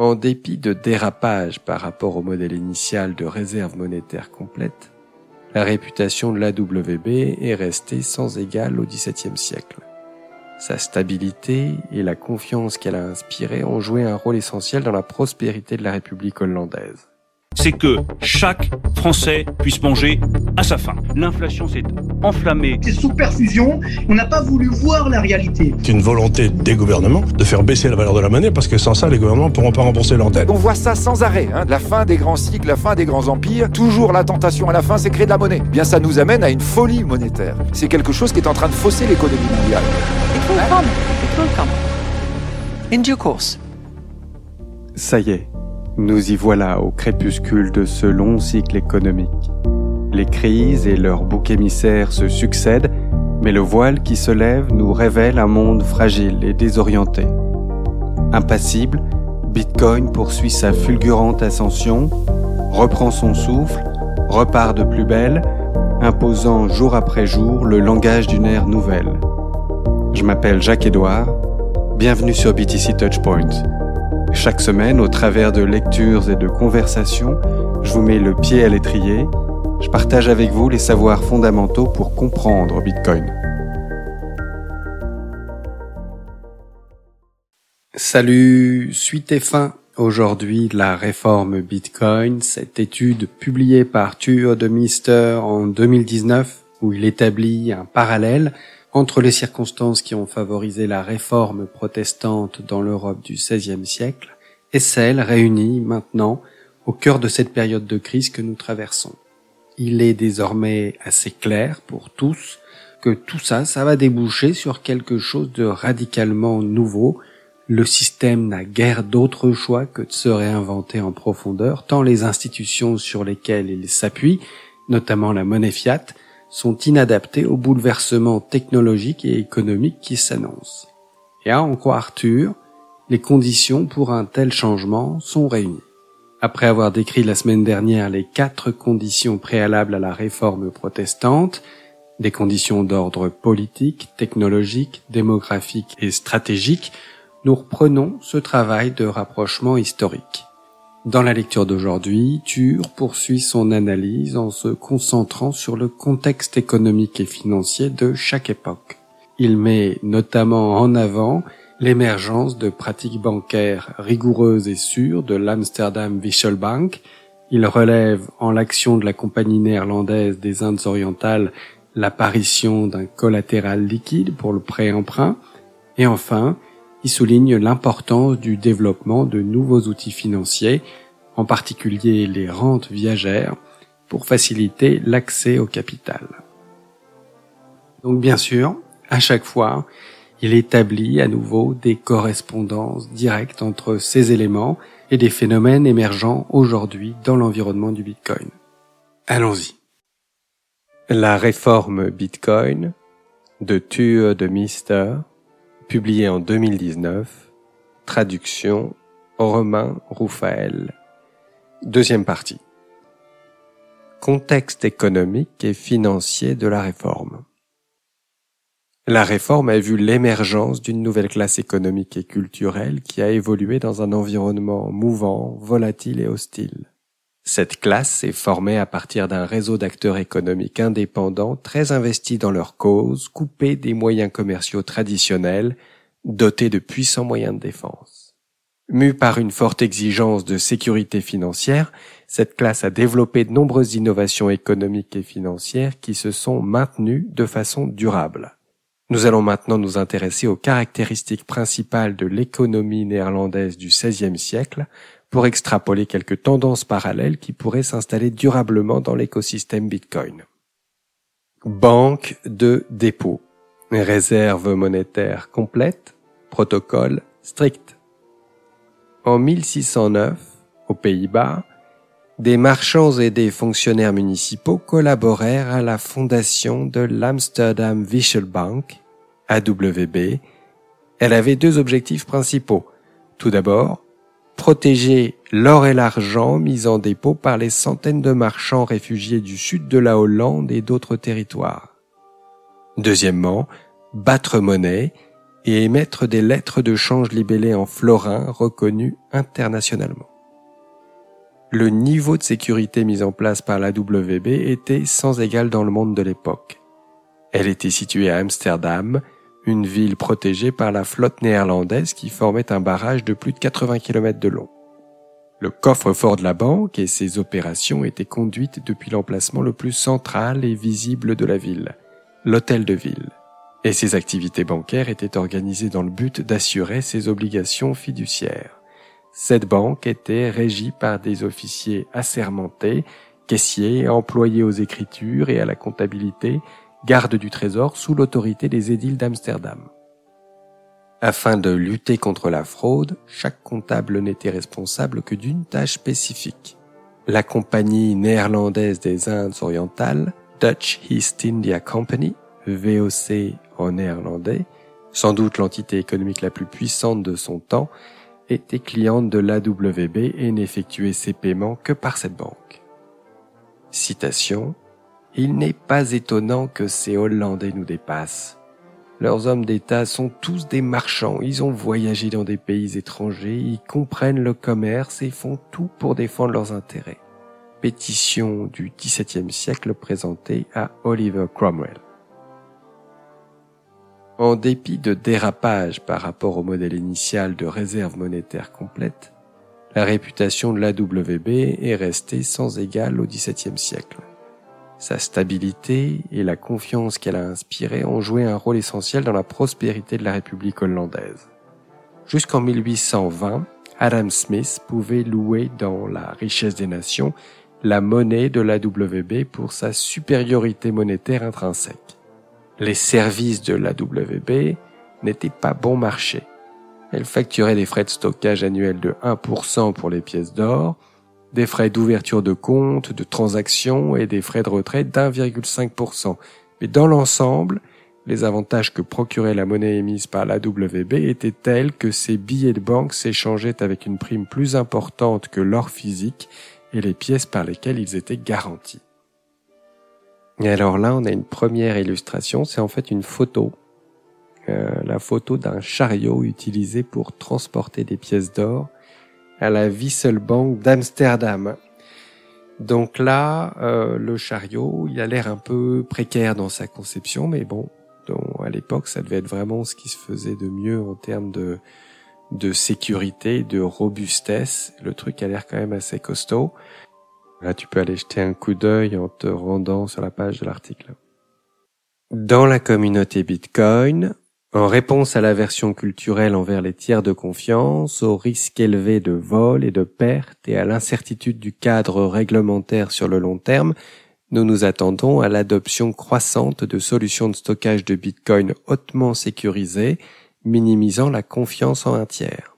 En dépit de dérapages par rapport au modèle initial de réserve monétaire complète, la réputation de l'AWB est restée sans égale au XVIIe siècle. Sa stabilité et la confiance qu'elle a inspirée ont joué un rôle essentiel dans la prospérité de la République hollandaise c'est que chaque Français puisse manger à sa faim. L'inflation s'est enflammée. C'est sous perfusion, on n'a pas voulu voir la réalité. C'est une volonté des gouvernements de faire baisser la valeur de la monnaie parce que sans ça, les gouvernements ne pourront pas rembourser leurs dettes. On voit ça sans arrêt. Hein. La fin des grands cycles, la fin des grands empires. Toujours la tentation à la fin, c'est créer de la monnaie. Eh bien, ça nous amène à une folie monétaire. C'est quelque chose qui est en train de fausser l'économie mondiale. It will come. It will come. In due course. Ça y est, nous y voilà au crépuscule de ce long cycle économique. Les crises et leurs boucs émissaires se succèdent, mais le voile qui se lève nous révèle un monde fragile et désorienté. Impassible, Bitcoin poursuit sa fulgurante ascension, reprend son souffle, repart de plus belle, imposant jour après jour le langage d'une ère nouvelle. Je m'appelle Jacques-Édouard, bienvenue sur BTC Touchpoint. Chaque semaine, au travers de lectures et de conversations, je vous mets le pied à l'étrier. Je partage avec vous les savoirs fondamentaux pour comprendre Bitcoin. Salut, suite et fin aujourd'hui la réforme Bitcoin, cette étude publiée par Tuur de Mister en 2019 où il établit un parallèle entre les circonstances qui ont favorisé la réforme protestante dans l'Europe du XVIe siècle et celles réunies maintenant au cœur de cette période de crise que nous traversons. Il est désormais assez clair pour tous que tout ça, ça va déboucher sur quelque chose de radicalement nouveau. Le système n'a guère d'autre choix que de se réinventer en profondeur, tant les institutions sur lesquelles il s'appuie, notamment la monnaie fiat, sont inadaptés aux bouleversements technologiques et économiques qui s'annoncent. Et à en croire Arthur, les conditions pour un tel changement sont réunies. Après avoir décrit la semaine dernière les quatre conditions préalables à la réforme protestante, des conditions d'ordre politique, technologique, démographique et stratégique, nous reprenons ce travail de rapprochement historique. Dans la lecture d'aujourd'hui, Tur poursuit son analyse en se concentrant sur le contexte économique et financier de chaque époque. Il met notamment en avant l'émergence de pratiques bancaires rigoureuses et sûres de l'Amsterdam Bank. Il relève en l'action de la compagnie néerlandaise des Indes orientales l'apparition d'un collatéral liquide pour le prêt-emprunt. Et enfin, il souligne l'importance du développement de nouveaux outils financiers, en particulier les rentes viagères, pour faciliter l'accès au capital. Donc bien sûr, à chaque fois, il établit à nouveau des correspondances directes entre ces éléments et des phénomènes émergents aujourd'hui dans l'environnement du Bitcoin. Allons-y. La réforme Bitcoin de Tue de Mister publié en 2019, traduction Romain Roufael. Deuxième partie. Contexte économique et financier de la réforme. La réforme a vu l'émergence d'une nouvelle classe économique et culturelle qui a évolué dans un environnement mouvant, volatile et hostile. Cette classe est formée à partir d'un réseau d'acteurs économiques indépendants très investis dans leur cause, coupés des moyens commerciaux traditionnels, dotés de puissants moyens de défense. Mue par une forte exigence de sécurité financière, cette classe a développé de nombreuses innovations économiques et financières qui se sont maintenues de façon durable. Nous allons maintenant nous intéresser aux caractéristiques principales de l'économie néerlandaise du XVIe siècle pour extrapoler quelques tendances parallèles qui pourraient s'installer durablement dans l'écosystème Bitcoin. Banque de dépôt. Réserve monétaire complète. Protocole strict. En 1609, aux Pays-Bas, des marchands et des fonctionnaires municipaux collaborèrent à la fondation de l'Amsterdam Bank, AWB. Elle avait deux objectifs principaux. Tout d'abord, protéger l'or et l'argent mis en dépôt par les centaines de marchands réfugiés du sud de la Hollande et d'autres territoires. Deuxièmement, battre monnaie et émettre des lettres de change libellées en florins reconnues internationalement. Le niveau de sécurité mis en place par la WB était sans égal dans le monde de l'époque. Elle était située à Amsterdam, une ville protégée par la flotte néerlandaise qui formait un barrage de plus de 80 km de long. Le coffre-fort de la banque et ses opérations étaient conduites depuis l'emplacement le plus central et visible de la ville, l'hôtel de ville. Et ses activités bancaires étaient organisées dans le but d'assurer ses obligations fiduciaires. Cette banque était régie par des officiers assermentés, caissiers, employés aux écritures et à la comptabilité, gardes du trésor sous l'autorité des édiles d'Amsterdam. Afin de lutter contre la fraude, chaque comptable n'était responsable que d'une tâche spécifique. La compagnie néerlandaise des Indes orientales, Dutch East India Company, VOC en néerlandais, sans doute l'entité économique la plus puissante de son temps, était cliente de l'AWB et n'effectuait ses paiements que par cette banque. Citation Il n'est pas étonnant que ces Hollandais nous dépassent. Leurs hommes d'État sont tous des marchands, ils ont voyagé dans des pays étrangers, ils comprennent le commerce et font tout pour défendre leurs intérêts. Pétition du XVIIe siècle présentée à Oliver Cromwell. En dépit de dérapages par rapport au modèle initial de réserve monétaire complète, la réputation de l'AWB est restée sans égale au XVIIe siècle. Sa stabilité et la confiance qu'elle a inspirée ont joué un rôle essentiel dans la prospérité de la République hollandaise. Jusqu'en 1820, Adam Smith pouvait louer dans la richesse des nations la monnaie de l'AWB pour sa supériorité monétaire intrinsèque. Les services de l'AWB n'étaient pas bon marché. Elle facturait des frais de stockage annuels de 1% pour les pièces d'or, des frais d'ouverture de compte, de transaction et des frais de retrait d'1,5%. Mais dans l'ensemble, les avantages que procurait la monnaie émise par l'AWB étaient tels que ces billets de banque s'échangeaient avec une prime plus importante que l'or physique et les pièces par lesquelles ils étaient garantis. Et alors là, on a une première illustration, c'est en fait une photo, euh, la photo d'un chariot utilisé pour transporter des pièces d'or à la Wisselbank d'Amsterdam. Donc là, euh, le chariot, il a l'air un peu précaire dans sa conception, mais bon, à l'époque, ça devait être vraiment ce qui se faisait de mieux en termes de, de sécurité, de robustesse. Le truc a l'air quand même assez costaud. Là, tu peux aller jeter un coup d'œil en te rendant sur la page de l'article. Dans la communauté Bitcoin, en réponse à l'aversion culturelle envers les tiers de confiance, au risque élevé de vol et de perte et à l'incertitude du cadre réglementaire sur le long terme, nous nous attendons à l'adoption croissante de solutions de stockage de Bitcoin hautement sécurisées, minimisant la confiance en un tiers.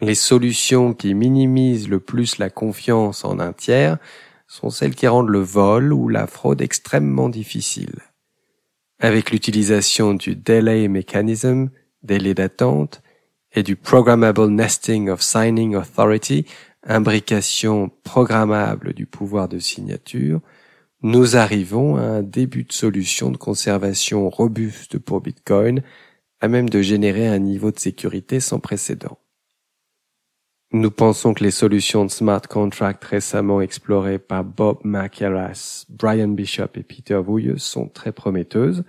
Les solutions qui minimisent le plus la confiance en un tiers sont celles qui rendent le vol ou la fraude extrêmement difficile. Avec l'utilisation du Delay Mechanism, délai d'attente, et du Programmable Nesting of Signing Authority, imbrication programmable du pouvoir de signature, nous arrivons à un début de solution de conservation robuste pour Bitcoin, à même de générer un niveau de sécurité sans précédent. Nous pensons que les solutions de smart contract récemment explorées par Bob McElrath, Brian Bishop et Peter Wuille sont très prometteuses.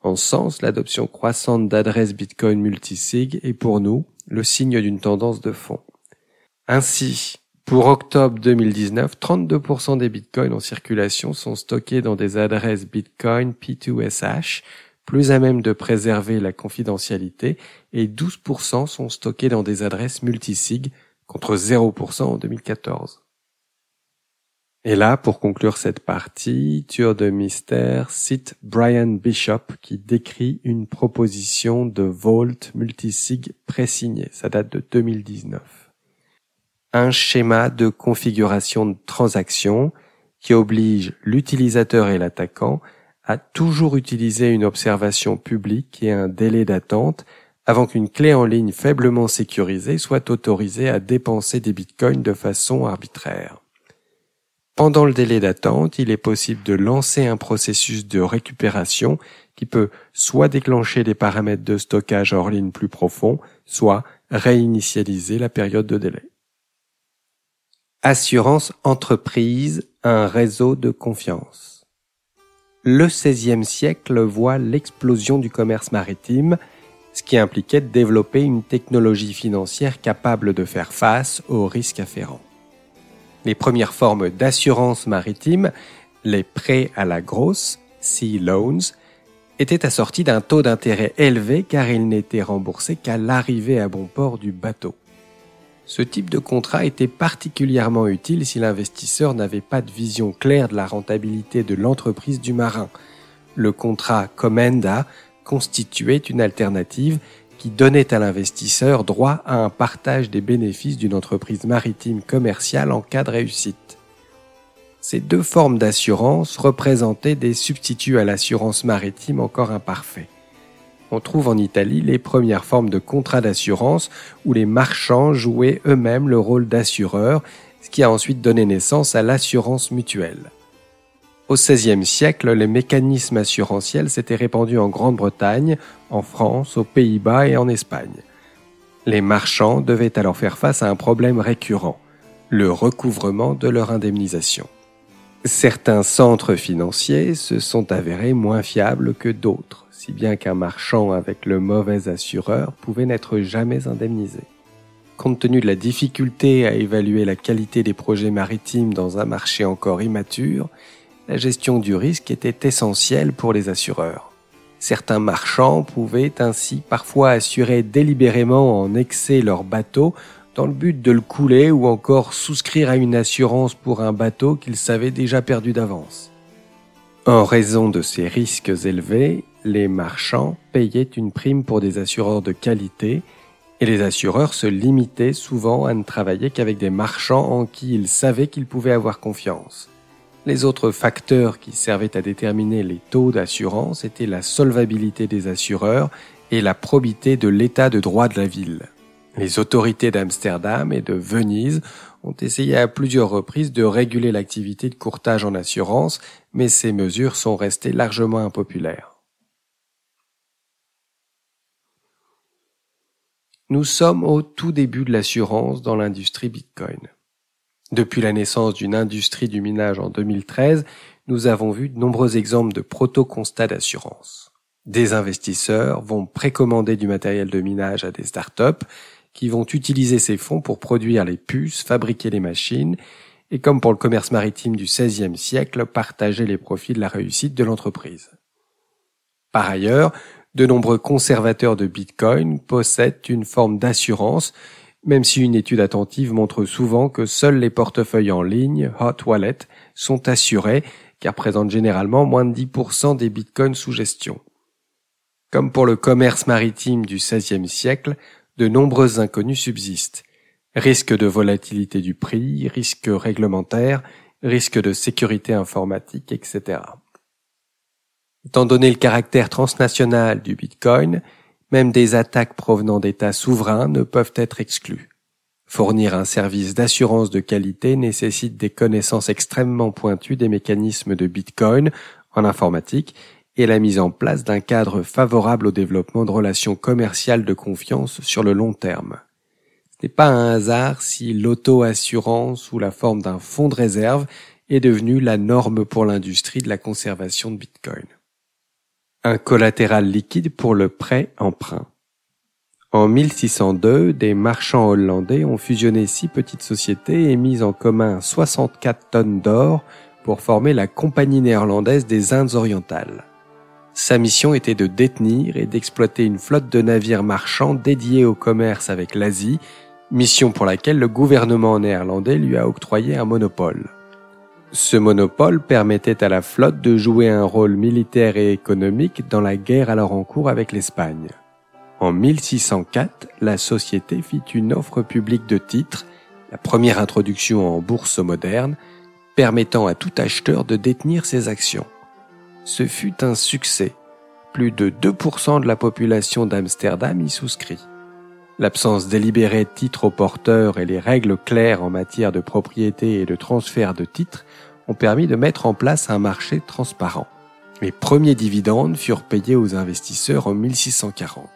En sens, l'adoption croissante d'adresses Bitcoin multisig est pour nous le signe d'une tendance de fond. Ainsi, pour octobre 2019, 32% des bitcoins en circulation sont stockés dans des adresses Bitcoin P2SH, plus à même de préserver la confidentialité, et 12% sont stockés dans des adresses multisig contre 0% en 2014. Et là, pour conclure cette partie, Tueur de mystère cite Brian Bishop qui décrit une proposition de Vault multisig pré-signé. Ça date de 2019. Un schéma de configuration de transaction qui oblige l'utilisateur et l'attaquant à toujours utiliser une observation publique et un délai d'attente avant qu'une clé en ligne faiblement sécurisée soit autorisée à dépenser des bitcoins de façon arbitraire. Pendant le délai d'attente, il est possible de lancer un processus de récupération qui peut soit déclencher des paramètres de stockage hors ligne plus profonds, soit réinitialiser la période de délai. Assurance entreprise, un réseau de confiance. Le XVIe siècle voit l'explosion du commerce maritime, ce qui impliquait de développer une technologie financière capable de faire face aux risques afférents. Les premières formes d'assurance maritime, les prêts à la grosse, sea loans, étaient assortis d'un taux d'intérêt élevé car ils n'étaient remboursés qu'à l'arrivée à bon port du bateau. Ce type de contrat était particulièrement utile si l'investisseur n'avait pas de vision claire de la rentabilité de l'entreprise du marin. Le contrat Commenda constituait une alternative qui donnait à l'investisseur droit à un partage des bénéfices d'une entreprise maritime commerciale en cas de réussite. Ces deux formes d'assurance représentaient des substituts à l'assurance maritime encore imparfaits on trouve en Italie les premières formes de contrats d'assurance où les marchands jouaient eux-mêmes le rôle d'assureurs, ce qui a ensuite donné naissance à l'assurance mutuelle. Au XVIe siècle, les mécanismes assurantiels s'étaient répandus en Grande-Bretagne, en France, aux Pays-Bas et en Espagne. Les marchands devaient alors faire face à un problème récurrent, le recouvrement de leur indemnisation. Certains centres financiers se sont avérés moins fiables que d'autres si bien qu'un marchand avec le mauvais assureur pouvait n'être jamais indemnisé. Compte tenu de la difficulté à évaluer la qualité des projets maritimes dans un marché encore immature, la gestion du risque était essentielle pour les assureurs. Certains marchands pouvaient ainsi parfois assurer délibérément en excès leur bateau dans le but de le couler ou encore souscrire à une assurance pour un bateau qu'ils savaient déjà perdu d'avance. En raison de ces risques élevés, les marchands payaient une prime pour des assureurs de qualité et les assureurs se limitaient souvent à ne travailler qu'avec des marchands en qui ils savaient qu'ils pouvaient avoir confiance. Les autres facteurs qui servaient à déterminer les taux d'assurance étaient la solvabilité des assureurs et la probité de l'état de droit de la ville. Les autorités d'Amsterdam et de Venise ont essayé à plusieurs reprises de réguler l'activité de courtage en assurance, mais ces mesures sont restées largement impopulaires. Nous sommes au tout début de l'assurance dans l'industrie Bitcoin. Depuis la naissance d'une industrie du minage en 2013, nous avons vu de nombreux exemples de proto-constats d'assurance. Des investisseurs vont précommander du matériel de minage à des startups qui vont utiliser ces fonds pour produire les puces, fabriquer les machines et comme pour le commerce maritime du XVIe siècle, partager les profits de la réussite de l'entreprise. Par ailleurs, de nombreux conservateurs de Bitcoin possèdent une forme d'assurance, même si une étude attentive montre souvent que seuls les portefeuilles en ligne, hot wallet, sont assurés, car présentent généralement moins de 10% des bitcoins sous gestion. Comme pour le commerce maritime du XVIe siècle, de nombreuses inconnues subsistent. Risque de volatilité du prix, risque réglementaire, risque de sécurité informatique, etc. Étant donné le caractère transnational du Bitcoin, même des attaques provenant d'États souverains ne peuvent être exclues. Fournir un service d'assurance de qualité nécessite des connaissances extrêmement pointues des mécanismes de Bitcoin en informatique et la mise en place d'un cadre favorable au développement de relations commerciales de confiance sur le long terme. Ce n'est pas un hasard si l'auto-assurance sous la forme d'un fonds de réserve est devenue la norme pour l'industrie de la conservation de Bitcoin un collatéral liquide pour le prêt-emprunt. En 1602, des marchands hollandais ont fusionné six petites sociétés et mis en commun 64 tonnes d'or pour former la Compagnie néerlandaise des Indes orientales. Sa mission était de détenir et d'exploiter une flotte de navires marchands dédiés au commerce avec l'Asie, mission pour laquelle le gouvernement néerlandais lui a octroyé un monopole. Ce monopole permettait à la flotte de jouer un rôle militaire et économique dans la guerre alors en cours avec l'Espagne. En 1604, la société fit une offre publique de titres, la première introduction en bourse moderne, permettant à tout acheteur de détenir ses actions. Ce fut un succès. Plus de 2% de la population d'Amsterdam y souscrit. L'absence délibérée de titres aux porteurs et les règles claires en matière de propriété et de transfert de titres ont permis de mettre en place un marché transparent. Les premiers dividendes furent payés aux investisseurs en 1640.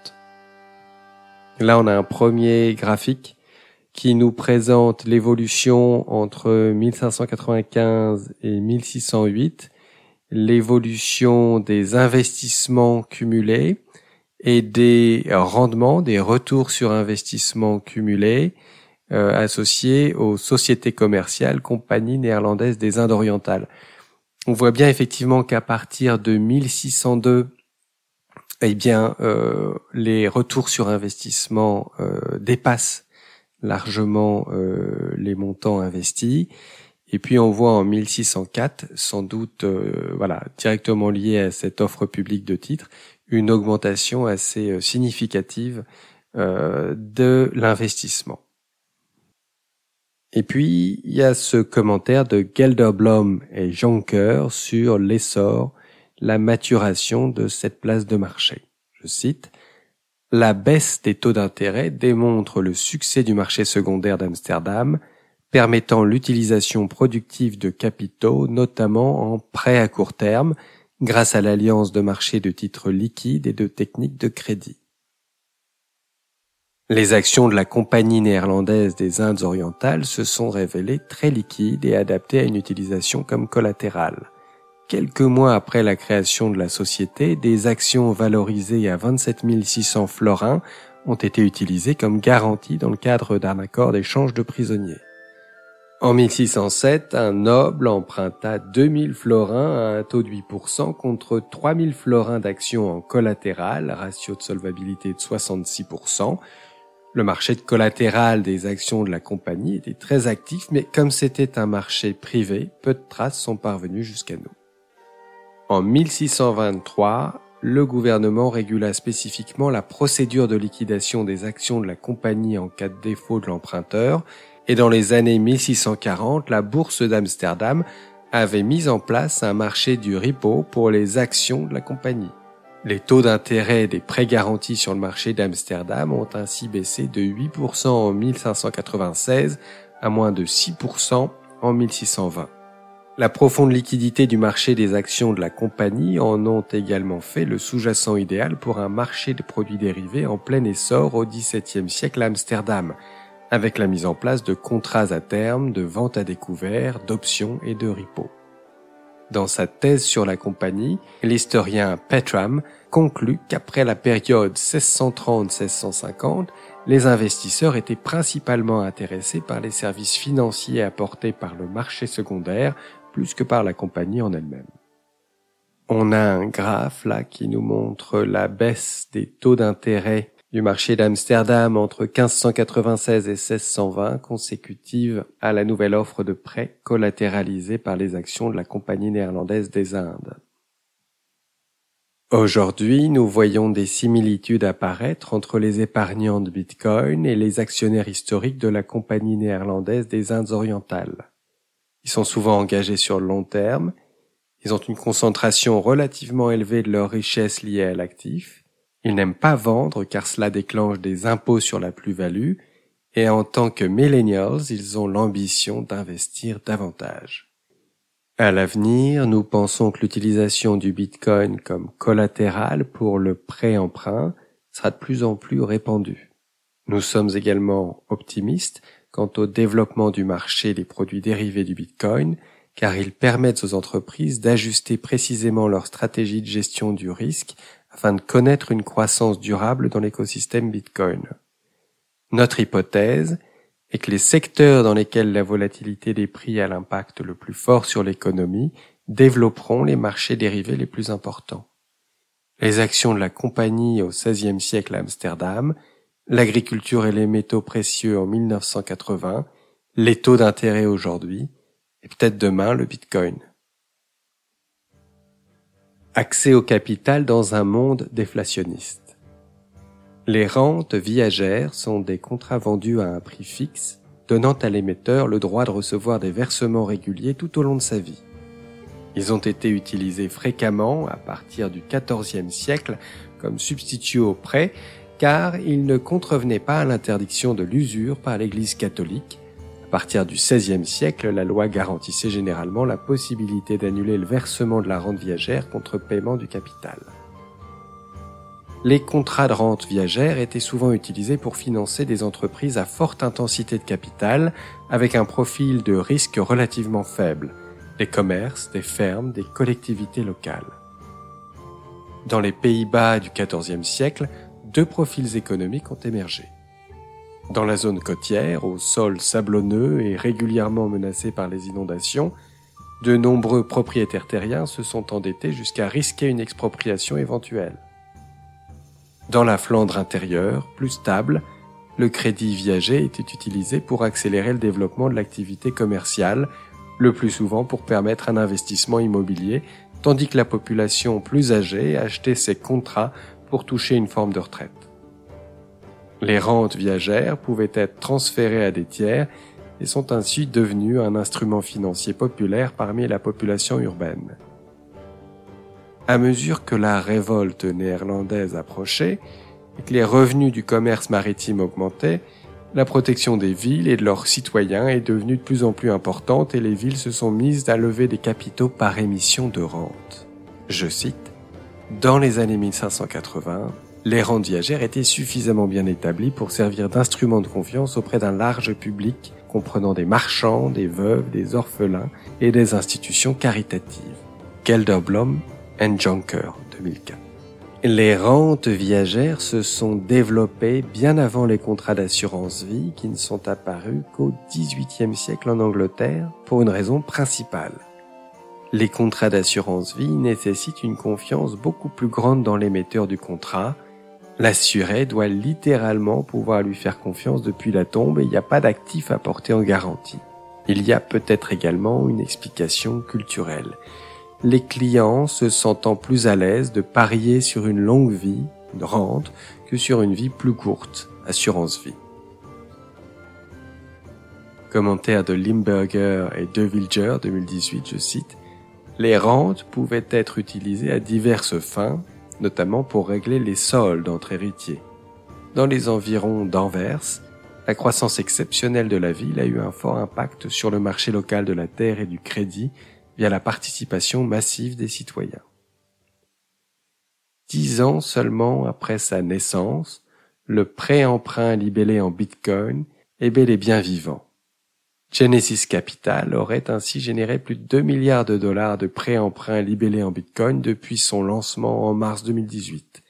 Là, on a un premier graphique qui nous présente l'évolution entre 1595 et 1608, l'évolution des investissements cumulés et des rendements, des retours sur investissement cumulés euh, associés aux sociétés commerciales, compagnies néerlandaises des Indes orientales. On voit bien effectivement qu'à partir de 1602, eh bien, euh, les retours sur investissement euh, dépassent largement euh, les montants investis. Et puis on voit en 1604, sans doute, euh, voilà, directement lié à cette offre publique de titres, une augmentation assez euh, significative de l'investissement. Et puis il y a ce commentaire de Gelderblom et Jonker sur l'essor, la maturation de cette place de marché. Je cite la baisse des taux d'intérêt démontre le succès du marché secondaire d'Amsterdam, permettant l'utilisation productive de capitaux, notamment en prêts à court terme, grâce à l'alliance de marchés de titres liquides et de techniques de crédit. Les actions de la Compagnie néerlandaise des Indes orientales se sont révélées très liquides et adaptées à une utilisation comme collatérale. Quelques mois après la création de la société, des actions valorisées à 27 600 florins ont été utilisées comme garantie dans le cadre d'un accord d'échange de prisonniers. En 1607, un noble emprunta 2000 florins à un taux de 8% contre 3000 florins d'actions en collatéral, ratio de solvabilité de 66%. Le marché de collatéral des actions de la compagnie était très actif, mais comme c'était un marché privé, peu de traces sont parvenues jusqu'à nous. En 1623, le gouvernement régula spécifiquement la procédure de liquidation des actions de la compagnie en cas de défaut de l'emprunteur, et dans les années 1640, la bourse d'Amsterdam avait mis en place un marché du repo pour les actions de la compagnie. Les taux d'intérêt des prêts garantis sur le marché d'Amsterdam ont ainsi baissé de 8% en 1596 à moins de 6% en 1620. La profonde liquidité du marché des actions de la compagnie en ont également fait le sous-jacent idéal pour un marché de produits dérivés en plein essor au XVIIe siècle à Amsterdam, avec la mise en place de contrats à terme, de vente à découvert, d'options et de repos. Dans sa thèse sur la compagnie, l'historien Petram conclut qu'après la période 1630-1650, les investisseurs étaient principalement intéressés par les services financiers apportés par le marché secondaire plus que par la compagnie en elle-même. On a un graphe là qui nous montre la baisse des taux d'intérêt du marché d'Amsterdam entre 1596 et 1620 consécutive à la nouvelle offre de prêts collatéralisés par les actions de la Compagnie néerlandaise des Indes. Aujourd'hui, nous voyons des similitudes apparaître entre les épargnants de Bitcoin et les actionnaires historiques de la Compagnie néerlandaise des Indes orientales. Ils sont souvent engagés sur le long terme. Ils ont une concentration relativement élevée de leurs richesses liées à l'actif. Ils n'aiment pas vendre car cela déclenche des impôts sur la plus-value. Et en tant que millennials, ils ont l'ambition d'investir davantage. À l'avenir, nous pensons que l'utilisation du Bitcoin comme collatéral pour le prêt-emprunt sera de plus en plus répandue. Nous sommes également optimistes quant au développement du marché des produits dérivés du Bitcoin, car ils permettent aux entreprises d'ajuster précisément leur stratégie de gestion du risque afin de connaître une croissance durable dans l'écosystème Bitcoin. Notre hypothèse est que les secteurs dans lesquels la volatilité des prix a l'impact le plus fort sur l'économie développeront les marchés dérivés les plus importants. Les actions de la compagnie au XVIe siècle à Amsterdam l'agriculture et les métaux précieux en 1980, les taux d'intérêt aujourd'hui, et peut-être demain le Bitcoin. Accès au capital dans un monde déflationniste. Les rentes viagères sont des contrats vendus à un prix fixe, donnant à l'émetteur le droit de recevoir des versements réguliers tout au long de sa vie. Ils ont été utilisés fréquemment à partir du XIVe siècle comme substitut aux prêts car il ne contrevenait pas à l'interdiction de l'usure par l'Église catholique, À partir du XVIe siècle, la loi garantissait généralement la possibilité d'annuler le versement de la rente viagère contre paiement du capital. Les contrats de rente viagère étaient souvent utilisés pour financer des entreprises à forte intensité de capital avec un profil de risque relativement faible, des commerces, des fermes, des collectivités locales. Dans les Pays-Bas du XIVe siècle, deux profils économiques ont émergé. Dans la zone côtière, au sol sablonneux et régulièrement menacé par les inondations, de nombreux propriétaires terriens se sont endettés jusqu'à risquer une expropriation éventuelle. Dans la Flandre intérieure, plus stable, le crédit viager était utilisé pour accélérer le développement de l'activité commerciale, le plus souvent pour permettre un investissement immobilier, tandis que la population plus âgée achetait ses contrats pour toucher une forme de retraite. Les rentes viagères pouvaient être transférées à des tiers et sont ainsi devenues un instrument financier populaire parmi la population urbaine. À mesure que la révolte néerlandaise approchait et que les revenus du commerce maritime augmentaient, la protection des villes et de leurs citoyens est devenue de plus en plus importante et les villes se sont mises à lever des capitaux par émission de rentes. Je cite, Dans les années 1580, les rentes viagères étaient suffisamment bien établies pour servir d'instrument de confiance auprès d'un large public comprenant des marchands, des veuves, des orphelins et des institutions caritatives. Gelderblom and Jonker 2004. Les rentes viagères se sont développées bien avant les contrats d'assurance vie qui ne sont apparus qu'au XVIIIe siècle en Angleterre pour une raison principale. Les contrats d'assurance vie nécessitent une confiance beaucoup plus grande dans l'émetteur du contrat L'assuré doit littéralement pouvoir lui faire confiance depuis la tombe et il n'y a pas d'actif à porter en garantie. Il y a peut-être également une explication culturelle. Les clients se sentant plus à l'aise de parier sur une longue vie, une rente, que sur une vie plus courte, assurance vie. Commentaire de Limburger et De Wilger 2018, je cite, Les rentes pouvaient être utilisées à diverses fins, notamment pour régler les soldes entre héritiers. Dans les environs d'Anvers, la croissance exceptionnelle de la ville a eu un fort impact sur le marché local de la terre et du crédit via la participation massive des citoyens. Dix ans seulement après sa naissance, le prêt-emprunt libellé en bitcoin est bel et bien vivant. Genesis Capital aurait ainsi généré plus de 2 milliards de dollars de prêts-emprunts libellés en Bitcoin depuis son lancement en mars 2018.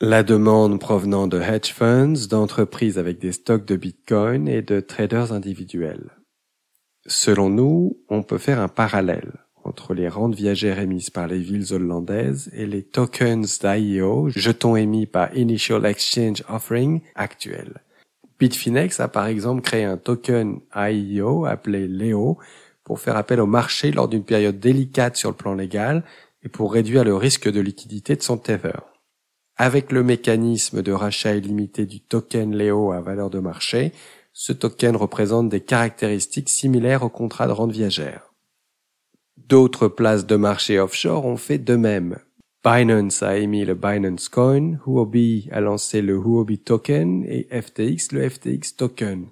La demande provenant de hedge funds, d'entreprises avec des stocks de Bitcoin et de traders individuels. Selon nous, on peut faire un parallèle entre les rentes viagères émises par les villes hollandaises et les tokens d'IEO, jetons émis par Initial Exchange Offering actuels. Bitfinex a par exemple créé un token IEO appelé Leo pour faire appel au marché lors d'une période délicate sur le plan légal et pour réduire le risque de liquidité de son Tether. Avec le mécanisme de rachat illimité du token Leo à valeur de marché, ce token représente des caractéristiques similaires au contrat de rente viagère. D'autres places de marché offshore ont fait de même, Binance a émis le Binance Coin, Huobi a lancé le Huobi Token et FTX le FTX Token.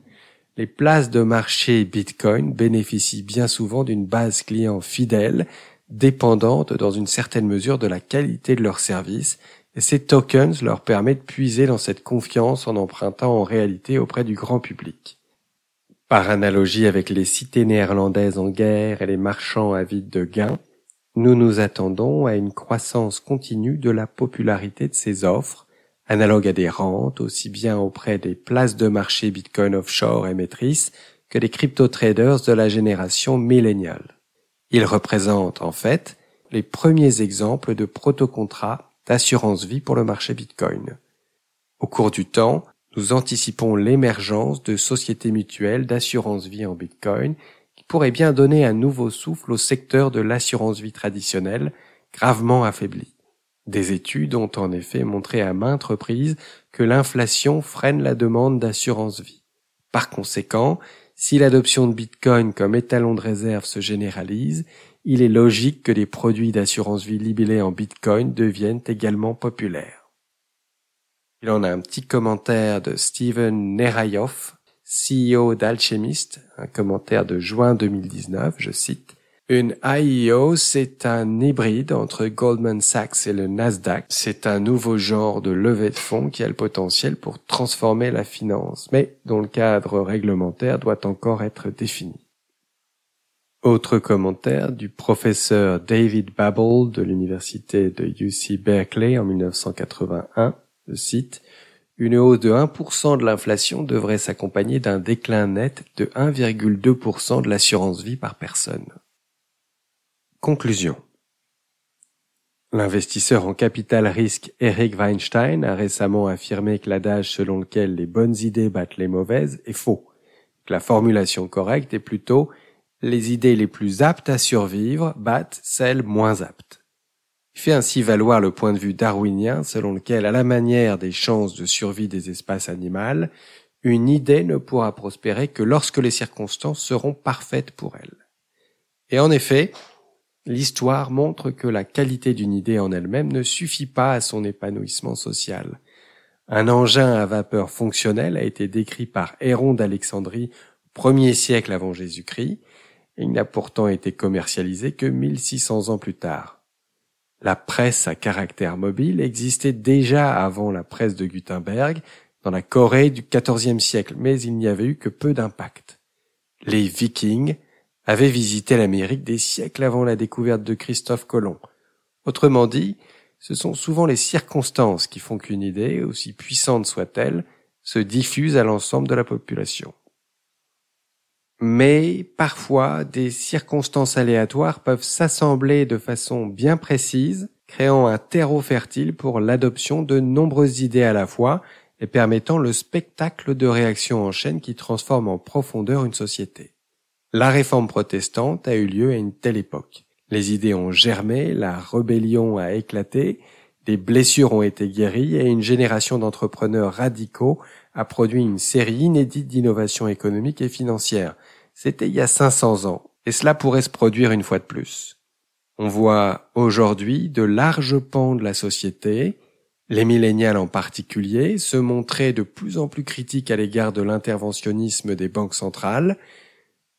Les places de marché Bitcoin bénéficient bien souvent d'une base client fidèle, dépendante dans une certaine mesure de la qualité de leurs services, et ces tokens leur permettent de puiser dans cette confiance en empruntant en réalité auprès du grand public. Par analogie avec les cités néerlandaises en guerre et les marchands avides de gains, nous nous attendons à une croissance continue de la popularité de ces offres, analogues à des rentes aussi bien auprès des places de marché Bitcoin offshore émettrices que des crypto-traders de la génération milléniale. Ils représentent en fait les premiers exemples de protocontrats d'assurance vie pour le marché Bitcoin. Au cours du temps, nous anticipons l'émergence de sociétés mutuelles d'assurance vie en Bitcoin pourrait bien donner un nouveau souffle au secteur de l'assurance vie traditionnelle, gravement affaibli. Des études ont en effet montré à maintes reprises que l'inflation freine la demande d'assurance vie. Par conséquent, si l'adoption de Bitcoin comme étalon de réserve se généralise, il est logique que les produits d'assurance vie libellés en Bitcoin deviennent également populaires. Il en a un petit commentaire de Steven Nerayoff CEO d'Alchemist, un commentaire de juin 2019, je cite, une IEO, c'est un hybride entre Goldman Sachs et le Nasdaq. C'est un nouveau genre de levée de fonds qui a le potentiel pour transformer la finance, mais dont le cadre réglementaire doit encore être défini. Autre commentaire du professeur David Babel de l'université de UC Berkeley en 1981, le cite, une hausse de 1% de l'inflation devrait s'accompagner d'un déclin net de 1,2% de l'assurance vie par personne. Conclusion. L'investisseur en capital risque Eric Weinstein a récemment affirmé que l'adage selon lequel les bonnes idées battent les mauvaises est faux, que la formulation correcte est plutôt les idées les plus aptes à survivre battent celles moins aptes. Il fait ainsi valoir le point de vue darwinien selon lequel, à la manière des chances de survie des espèces animales, une idée ne pourra prospérer que lorsque les circonstances seront parfaites pour elle. Et en effet, L'histoire montre que la qualité d'une idée en elle-même ne suffit pas à son épanouissement social. Un engin à vapeur fonctionnel a été décrit par Héron d'Alexandrie premier siècle avant Jésus-Christ, et il n'a pourtant été commercialisé que 1600 ans plus tard. La presse à caractère mobile existait déjà avant la presse de Gutenberg dans la Corée du XIVe siècle, mais il n'y avait eu que peu d'impact. Les Vikings avait visité l'Amérique des siècles avant la découverte de Christophe Colomb. Autrement dit, ce sont souvent les circonstances qui font qu'une idée, aussi puissante soit-elle, se diffuse à l'ensemble de la population. Mais parfois, des circonstances aléatoires peuvent s'assembler de façon bien précise, créant un terreau fertile pour l'adoption de nombreuses idées à la fois et permettant le spectacle de réactions en chaîne qui transforme en profondeur une société. La réforme protestante a eu lieu à une telle époque. Les idées ont germé, la rébellion a éclaté, des blessures ont été guéries et une génération d'entrepreneurs radicaux a produit une série inédite d'innovations économiques et financières. C'était il y a 500 ans, et cela pourrait se produire une fois de plus. On voit aujourd'hui de larges pans de la société, les millénials en particulier, se montrer de plus en plus critiques à l'égard de l'interventionnisme des banques centrales,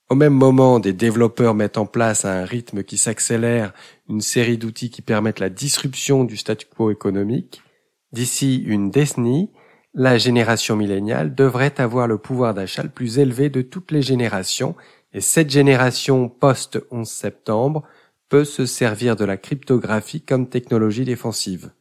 au même moment, des développeurs mettent en place à un rythme qui s'accélère une série d'outils qui permettent la disruption du statu quo économique. D'ici une décennie, la génération milléniale devrait avoir le pouvoir d'achat le plus élevé de toutes les générations et cette génération post-11 septembre peut se servir de la cryptographie comme technologie défensive.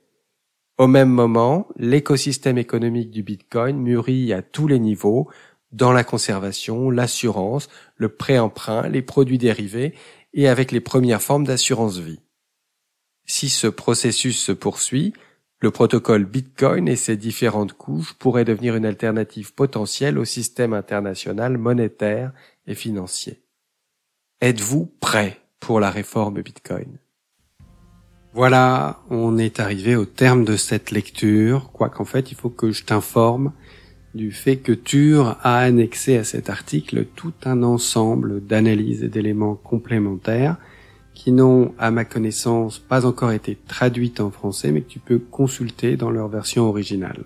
Au même moment, l'écosystème économique du Bitcoin mûrit à tous les niveaux, dans la conservation, l'assurance, le prêt-emprunt, les produits dérivés et avec les premières formes d'assurance vie. Si ce processus se poursuit, le protocole Bitcoin et ses différentes couches pourraient devenir une alternative potentielle au système international monétaire et financier. Êtes-vous prêt pour la réforme Bitcoin? Voilà, on est arrivé au terme de cette lecture, quoiqu'en fait il faut que je t'informe du fait que Tur a annexé à cet article tout un ensemble d'analyses et d'éléments complémentaires qui n'ont, à ma connaissance, pas encore été traduites en français, mais que tu peux consulter dans leur version originale.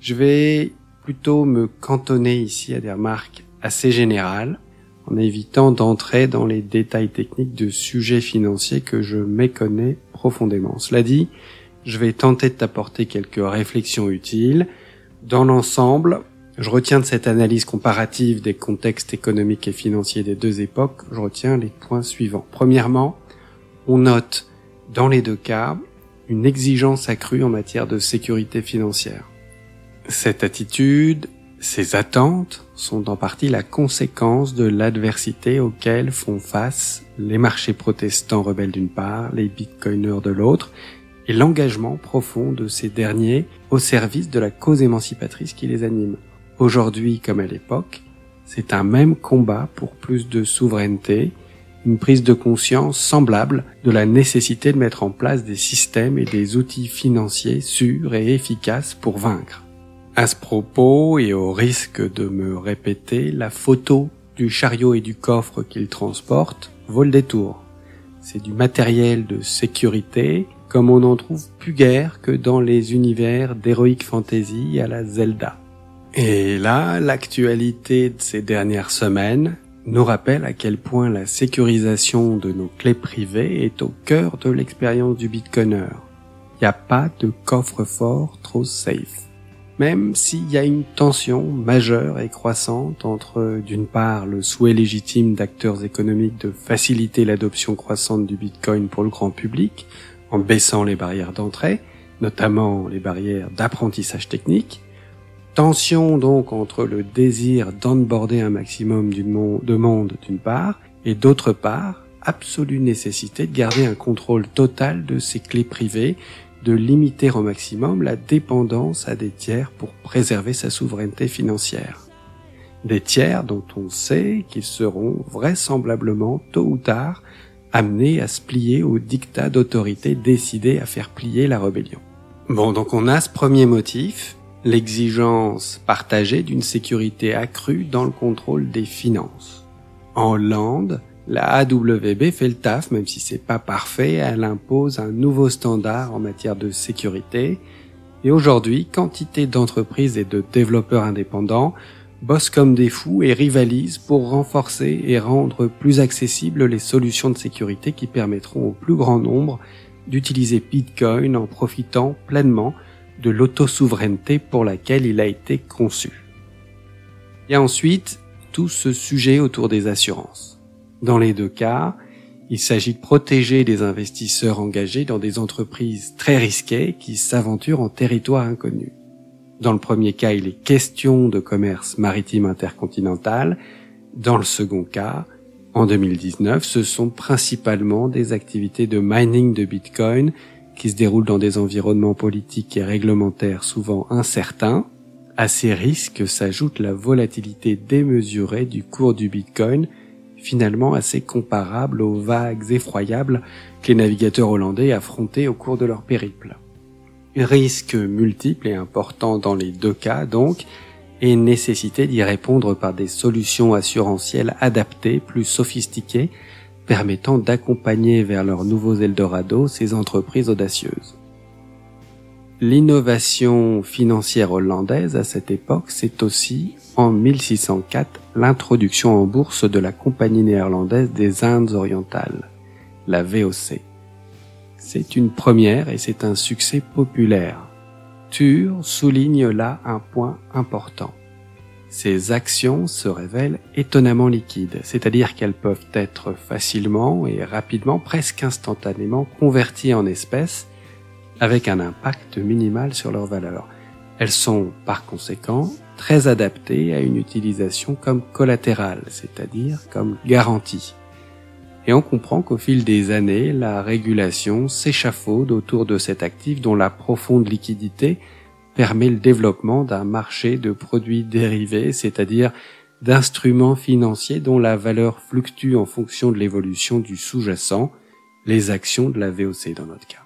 Je vais plutôt me cantonner ici à des remarques assez générales, en évitant d'entrer dans les détails techniques de sujets financiers que je méconnais profondément. Cela dit, je vais tenter de t'apporter quelques réflexions utiles, dans l'ensemble, je retiens de cette analyse comparative des contextes économiques et financiers des deux époques, je retiens les points suivants. Premièrement, on note dans les deux cas une exigence accrue en matière de sécurité financière. Cette attitude, ces attentes sont en partie la conséquence de l'adversité auquel font face les marchés protestants rebelles d'une part, les bitcoiners de l'autre, et l'engagement profond de ces derniers au service de la cause émancipatrice qui les anime. Aujourd'hui comme à l'époque, c'est un même combat pour plus de souveraineté, une prise de conscience semblable de la nécessité de mettre en place des systèmes et des outils financiers sûrs et efficaces pour vaincre. À ce propos, et au risque de me répéter, la photo du chariot et du coffre qu'il transporte vaut le détour. C'est du matériel de sécurité comme on n'en trouve plus guère que dans les univers d'heroic fantasy à la Zelda. Et là, l'actualité de ces dernières semaines nous rappelle à quel point la sécurisation de nos clés privées est au cœur de l'expérience du bitcoiner. Il n'y a pas de coffre-fort trop safe même s'il y a une tension majeure et croissante entre, d'une part, le souhait légitime d'acteurs économiques de faciliter l'adoption croissante du Bitcoin pour le grand public, en baissant les barrières d'entrée, notamment les barrières d'apprentissage technique, tension donc entre le désir d'onboarder un maximum de monde d'une part, et d'autre part, absolue nécessité de garder un contrôle total de ses clés privées de limiter au maximum la dépendance à des tiers pour préserver sa souveraineté financière. Des tiers dont on sait qu'ils seront vraisemblablement, tôt ou tard, amenés à se plier au dictat d'autorité décidées à faire plier la rébellion. Bon, donc on a ce premier motif, l'exigence partagée d'une sécurité accrue dans le contrôle des finances. En Hollande, la AWB fait le taf, même si c'est pas parfait, elle impose un nouveau standard en matière de sécurité. Et aujourd'hui, quantité d'entreprises et de développeurs indépendants bossent comme des fous et rivalisent pour renforcer et rendre plus accessibles les solutions de sécurité qui permettront au plus grand nombre d'utiliser Bitcoin en profitant pleinement de l'autosouveraineté pour laquelle il a été conçu. Et ensuite, tout ce sujet autour des assurances. Dans les deux cas, il s'agit de protéger les investisseurs engagés dans des entreprises très risquées qui s'aventurent en territoire inconnu. Dans le premier cas, il est question de commerce maritime intercontinental. Dans le second cas, en 2019, ce sont principalement des activités de mining de Bitcoin qui se déroulent dans des environnements politiques et réglementaires souvent incertains. À ces risques s'ajoute la volatilité démesurée du cours du Bitcoin finalement assez comparable aux vagues effroyables que les navigateurs hollandais affrontaient au cours de leur périple. Risques multiples et importants dans les deux cas donc, et nécessité d'y répondre par des solutions assurantielles adaptées, plus sophistiquées, permettant d'accompagner vers leurs nouveaux Eldorado ces entreprises audacieuses. L'innovation financière hollandaise à cette époque, c'est aussi, en 1604, l'introduction en bourse de la Compagnie néerlandaise des Indes orientales, la VOC. C'est une première et c'est un succès populaire. Tur souligne là un point important. Ces actions se révèlent étonnamment liquides, c'est-à-dire qu'elles peuvent être facilement et rapidement, presque instantanément, converties en espèces avec un impact minimal sur leur valeur. Elles sont par conséquent très adaptées à une utilisation comme collatérale, c'est-à-dire comme garantie. Et on comprend qu'au fil des années, la régulation s'échafaude autour de cet actif dont la profonde liquidité permet le développement d'un marché de produits dérivés, c'est-à-dire d'instruments financiers dont la valeur fluctue en fonction de l'évolution du sous-jacent, les actions de la VOC dans notre cas.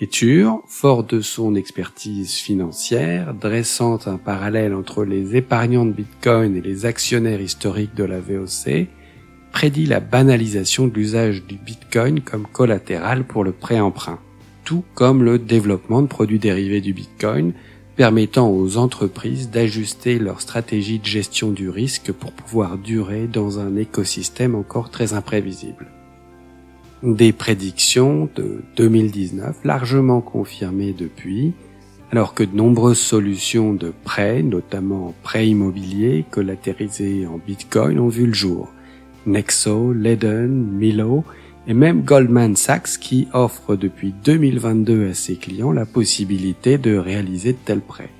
Etur, fort de son expertise financière, dressant un parallèle entre les épargnants de Bitcoin et les actionnaires historiques de la VOC, prédit la banalisation de l'usage du Bitcoin comme collatéral pour le prêt-emprunt, tout comme le développement de produits dérivés du Bitcoin permettant aux entreprises d'ajuster leur stratégie de gestion du risque pour pouvoir durer dans un écosystème encore très imprévisible des prédictions de 2019 largement confirmées depuis, alors que de nombreuses solutions de prêts, notamment prêts immobiliers collatéralisés en Bitcoin, ont vu le jour. Nexo, Leden, Milo et même Goldman Sachs qui offre depuis 2022 à ses clients la possibilité de réaliser de tels prêts.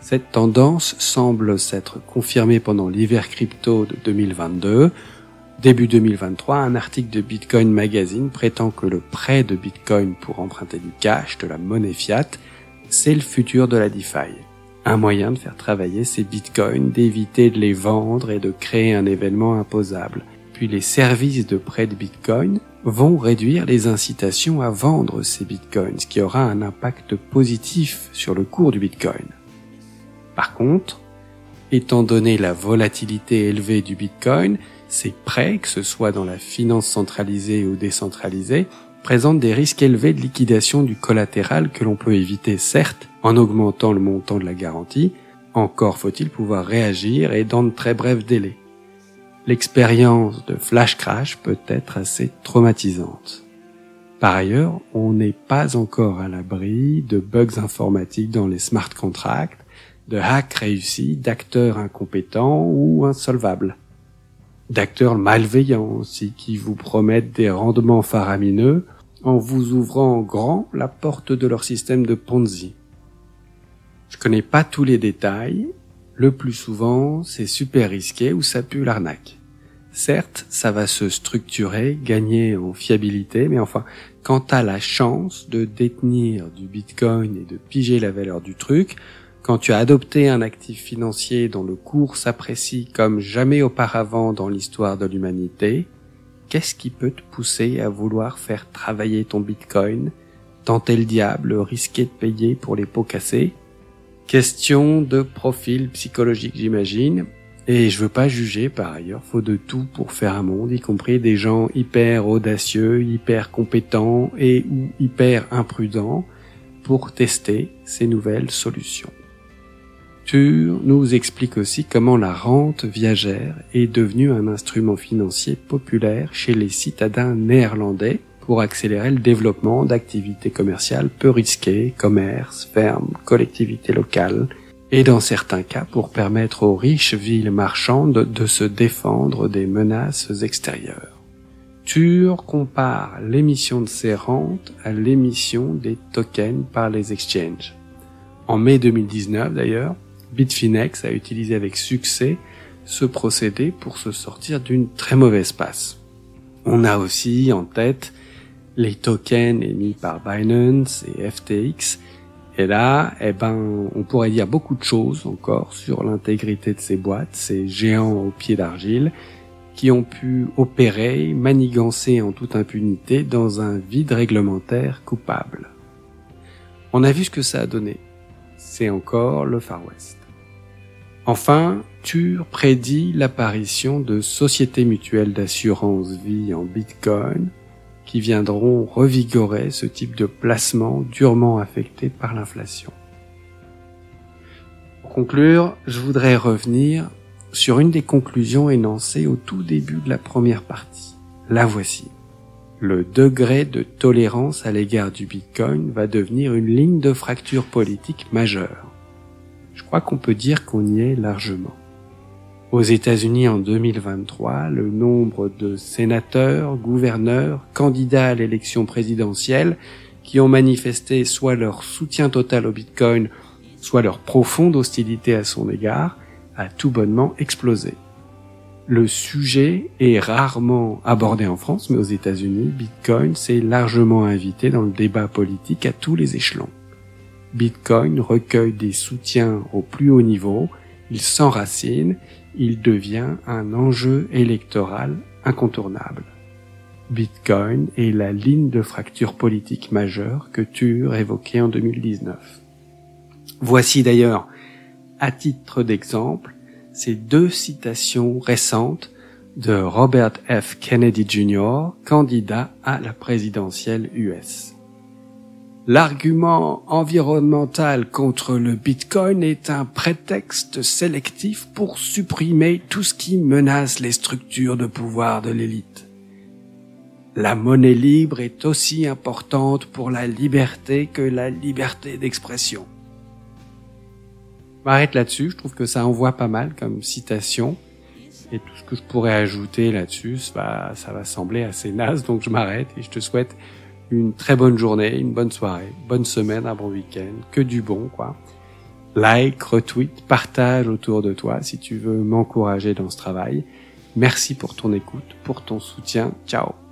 Cette tendance semble s'être confirmée pendant l'hiver crypto de 2022 Début 2023, un article de Bitcoin Magazine prétend que le prêt de Bitcoin pour emprunter du cash, de la monnaie fiat, c'est le futur de la DeFi. Un moyen de faire travailler ces bitcoins, d'éviter de les vendre et de créer un événement imposable. Puis les services de prêt de bitcoin vont réduire les incitations à vendre ces bitcoins, ce qui aura un impact positif sur le cours du bitcoin. Par contre, étant donné la volatilité élevée du bitcoin, ces prêts, que ce soit dans la finance centralisée ou décentralisée, présentent des risques élevés de liquidation du collatéral que l'on peut éviter certes en augmentant le montant de la garantie, encore faut-il pouvoir réagir et dans de très brefs délais. L'expérience de flash crash peut être assez traumatisante. Par ailleurs, on n'est pas encore à l'abri de bugs informatiques dans les smart contracts, de hacks réussis, d'acteurs incompétents ou insolvables. D'acteurs malveillants aussi qui vous promettent des rendements faramineux en vous ouvrant grand la porte de leur système de Ponzi. Je connais pas tous les détails. Le plus souvent, c'est super risqué ou ça pue l'arnaque. Certes, ça va se structurer, gagner en fiabilité, mais enfin, quand t'as la chance de détenir du bitcoin et de piger la valeur du truc, quand tu as adopté un actif financier dont le cours s'apprécie comme jamais auparavant dans l'histoire de l'humanité, qu'est-ce qui peut te pousser à vouloir faire travailler ton bitcoin, tenter le diable, risquer de payer pour les pots cassés? Question de profil psychologique, j'imagine. Et je veux pas juger par ailleurs, faut de tout pour faire un monde, y compris des gens hyper audacieux, hyper compétents et ou hyper imprudents pour tester ces nouvelles solutions. Tur nous explique aussi comment la rente viagère est devenue un instrument financier populaire chez les citadins néerlandais pour accélérer le développement d'activités commerciales peu risquées, commerce, fermes, collectivités locales, et dans certains cas pour permettre aux riches villes marchandes de se défendre des menaces extérieures. Tur compare l'émission de ces rentes à l'émission des tokens par les exchanges. En mai 2019 d'ailleurs, Bitfinex a utilisé avec succès ce procédé pour se sortir d'une très mauvaise passe. On a aussi en tête les tokens émis par Binance et FTX. Et là, eh ben, on pourrait dire beaucoup de choses encore sur l'intégrité de ces boîtes, ces géants aux pieds d'argile, qui ont pu opérer, manigancer en toute impunité dans un vide réglementaire coupable. On a vu ce que ça a donné. C'est encore le Far West. Enfin, Tur prédit l'apparition de sociétés mutuelles d'assurance vie en Bitcoin, qui viendront revigorer ce type de placement durement affecté par l'inflation. Pour conclure, je voudrais revenir sur une des conclusions énoncées au tout début de la première partie. La voici. Le degré de tolérance à l'égard du Bitcoin va devenir une ligne de fracture politique majeure. Je crois qu'on peut dire qu'on y est largement. Aux États-Unis en 2023, le nombre de sénateurs, gouverneurs, candidats à l'élection présidentielle qui ont manifesté soit leur soutien total au Bitcoin, soit leur profonde hostilité à son égard, a tout bonnement explosé. Le sujet est rarement abordé en France, mais aux États-Unis, Bitcoin s'est largement invité dans le débat politique à tous les échelons. Bitcoin recueille des soutiens au plus haut niveau, il s'enracine, il devient un enjeu électoral incontournable. Bitcoin est la ligne de fracture politique majeure que Tur évoquait en 2019. Voici d'ailleurs, à titre d'exemple, ces deux citations récentes de Robert F. Kennedy Jr., candidat à la présidentielle US. L'argument environnemental contre le Bitcoin est un prétexte sélectif pour supprimer tout ce qui menace les structures de pouvoir de l'élite. La monnaie libre est aussi importante pour la liberté que la liberté d'expression. M'arrête là-dessus, je trouve que ça envoie pas mal comme citation. Et tout ce que je pourrais ajouter là-dessus, ça va sembler assez naze, donc je m'arrête et je te souhaite une très bonne journée, une bonne soirée, bonne semaine, un bon week-end, que du bon, quoi. Like, retweet, partage autour de toi si tu veux m'encourager dans ce travail. Merci pour ton écoute, pour ton soutien. Ciao